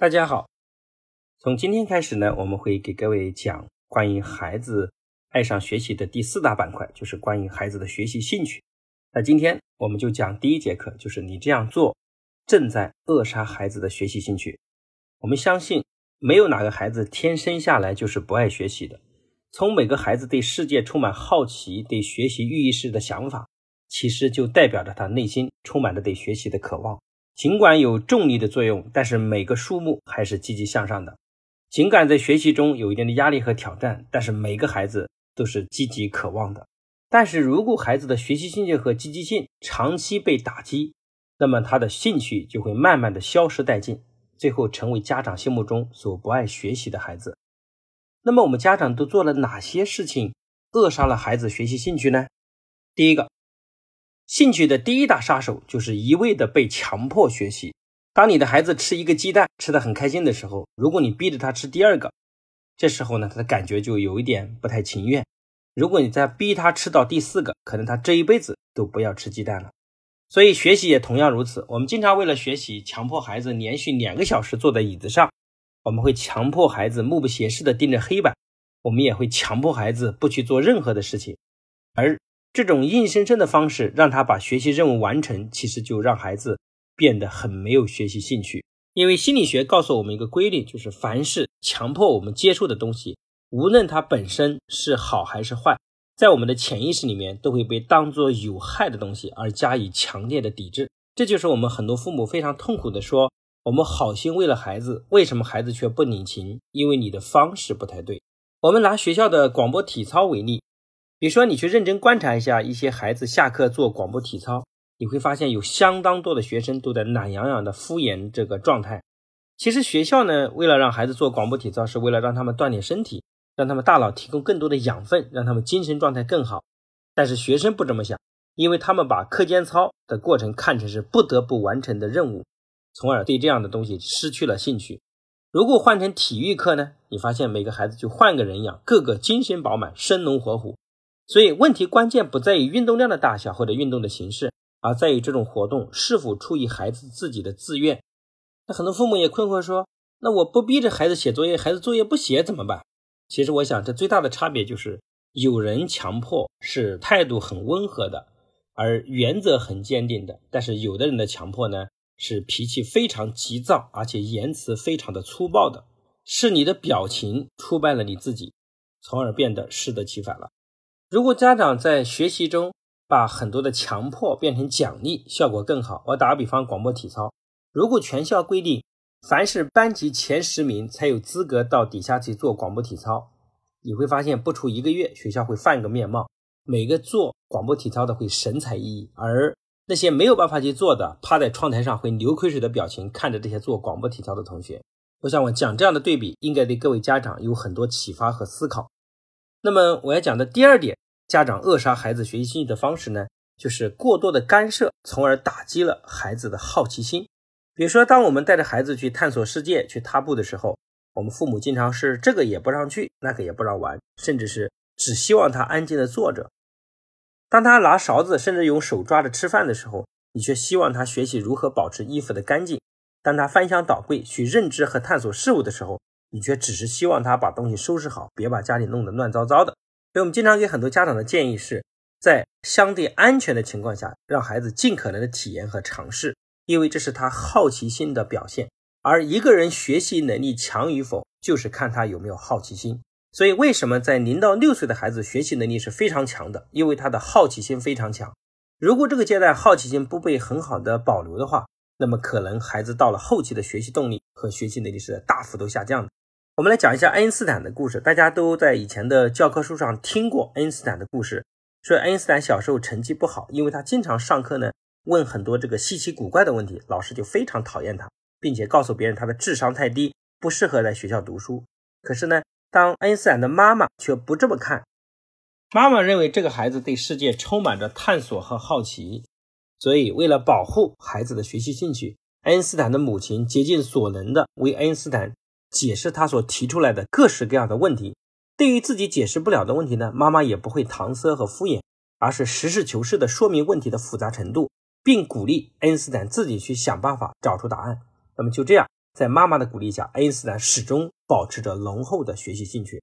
大家好，从今天开始呢，我们会给各位讲关于孩子爱上学习的第四大板块，就是关于孩子的学习兴趣。那今天我们就讲第一节课，就是你这样做正在扼杀孩子的学习兴趣。我们相信，没有哪个孩子天生下来就是不爱学习的。从每个孩子对世界充满好奇、对学习寓意式的想法，其实就代表着他内心充满着对学习的渴望。尽管有重力的作用，但是每个树木还是积极向上的。尽管在学习中有一定的压力和挑战，但是每个孩子都是积极渴望的。但是如果孩子的学习兴趣和积极性长期被打击，那么他的兴趣就会慢慢的消失殆尽，最后成为家长心目中所不爱学习的孩子。那么我们家长都做了哪些事情扼杀了孩子学习兴趣呢？第一个。兴趣的第一大杀手就是一味的被强迫学习。当你的孩子吃一个鸡蛋吃的很开心的时候，如果你逼着他吃第二个，这时候呢，他的感觉就有一点不太情愿。如果你再逼他吃到第四个，可能他这一辈子都不要吃鸡蛋了。所以学习也同样如此。我们经常为了学习，强迫孩子连续两个小时坐在椅子上，我们会强迫孩子目不斜视的盯着黑板，我们也会强迫孩子不去做任何的事情，而。这种硬生生的方式让他把学习任务完成，其实就让孩子变得很没有学习兴趣。因为心理学告诉我们一个规律，就是凡是强迫我们接受的东西，无论它本身是好还是坏，在我们的潜意识里面都会被当作有害的东西而加以强烈的抵制。这就是我们很多父母非常痛苦的说：我们好心为了孩子，为什么孩子却不领情？因为你的方式不太对。我们拿学校的广播体操为例。比如说，你去认真观察一下一些孩子下课做广播体操，你会发现有相当多的学生都在懒洋洋的敷衍这个状态。其实学校呢，为了让孩子做广播体操，是为了让他们锻炼身体，让他们大脑提供更多的养分，让他们精神状态更好。但是学生不这么想，因为他们把课间操的过程看成是不得不完成的任务，从而对这样的东西失去了兴趣。如果换成体育课呢，你发现每个孩子就换个人样，个个精神饱满，生龙活虎。所以问题关键不在于运动量的大小或者运动的形式，而在于这种活动是否出于孩子自己的自愿。那很多父母也困惑说：“那我不逼着孩子写作业，孩子作业不写怎么办？”其实我想，这最大的差别就是有人强迫是态度很温和的，而原则很坚定的；但是有的人的强迫呢，是脾气非常急躁，而且言辞非常的粗暴的，是你的表情出卖了你自己，从而变得适得其反了。如果家长在学习中把很多的强迫变成奖励，效果更好。我打个比方，广播体操，如果全校规定，凡是班级前十名才有资格到底下去做广播体操，你会发现不出一个月，学校会换个面貌，每个做广播体操的会神采奕奕，而那些没有办法去做的，趴在窗台上会流口水的表情看着这些做广播体操的同学。我想我讲这样的对比，应该对各位家长有很多启发和思考。那么我要讲的第二点，家长扼杀孩子学习兴趣的方式呢，就是过多的干涉，从而打击了孩子的好奇心。比如说，当我们带着孩子去探索世界、去踏步的时候，我们父母经常是这个也不让去，那个也不让玩，甚至是只希望他安静的坐着。当他拿勺子，甚至用手抓着吃饭的时候，你却希望他学习如何保持衣服的干净。当他翻箱倒柜去认知和探索事物的时候，你却只是希望他把东西收拾好，别把家里弄得乱糟糟的。所以，我们经常给很多家长的建议是，在相对安全的情况下，让孩子尽可能的体验和尝试，因为这是他好奇心的表现。而一个人学习能力强与否，就是看他有没有好奇心。所以，为什么在零到六岁的孩子学习能力是非常强的？因为他的好奇心非常强。如果这个阶段好奇心不被很好的保留的话，那么可能孩子到了后期的学习动力和学习能力是大幅度下降的。我们来讲一下爱因斯坦的故事。大家都在以前的教科书上听过爱因斯坦的故事，说爱因斯坦小时候成绩不好，因为他经常上课呢问很多这个稀奇古怪的问题，老师就非常讨厌他，并且告诉别人他的智商太低，不适合在学校读书。可是呢，当爱因斯坦的妈妈却不这么看，妈妈认为这个孩子对世界充满着探索和好奇，所以为了保护孩子的学习兴趣，爱因斯坦的母亲竭尽所能的为爱因斯坦。解释他所提出来的各式各样的问题，对于自己解释不了的问题呢，妈妈也不会搪塞和敷衍，而是实事求是的说明问题的复杂程度，并鼓励爱因斯坦自己去想办法找出答案。那么就这样，在妈妈的鼓励下，爱因斯坦始终保持着浓厚的学习兴趣。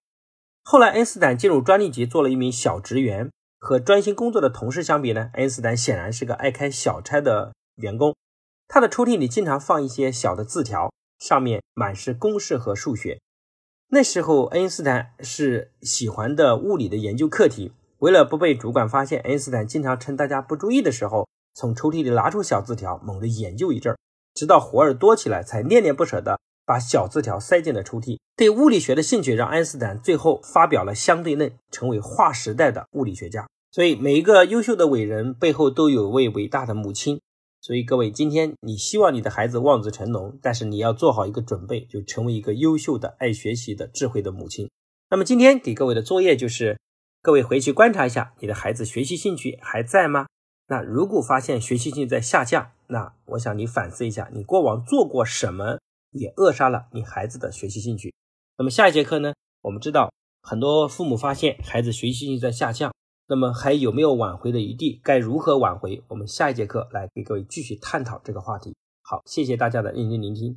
后来，爱因斯坦进入专利局做了一名小职员，和专心工作的同事相比呢，爱因斯坦显然是个爱开小差的员工。他的抽屉里经常放一些小的字条，上面满是公式和数学。那时候，爱因斯坦是喜欢的物理的研究课题。为了不被主管发现，爱因斯坦经常趁大家不注意的时候，从抽屉里拿出小字条，猛地研究一阵儿，直到活儿多起来，才恋恋不舍地把小字条塞进了抽屉。对物理学的兴趣让爱因斯坦最后发表了相对论，成为划时代的物理学家。所以，每一个优秀的伟人背后都有位伟大的母亲。所以，各位，今天你希望你的孩子望子成龙，但是你要做好一个准备，就成为一个优秀的、爱学习的、智慧的母亲。那么，今天给各位的作业就是，各位回去观察一下，你的孩子学习兴趣还在吗？那如果发现学习兴趣在下降，那我想你反思一下，你过往做过什么也扼杀了你孩子的学习兴趣。那么下一节课呢？我们知道很多父母发现孩子学习兴趣在下降。那么还有没有挽回的余地？该如何挽回？我们下一节课来给各位继续探讨这个话题。好，谢谢大家的认真聆听。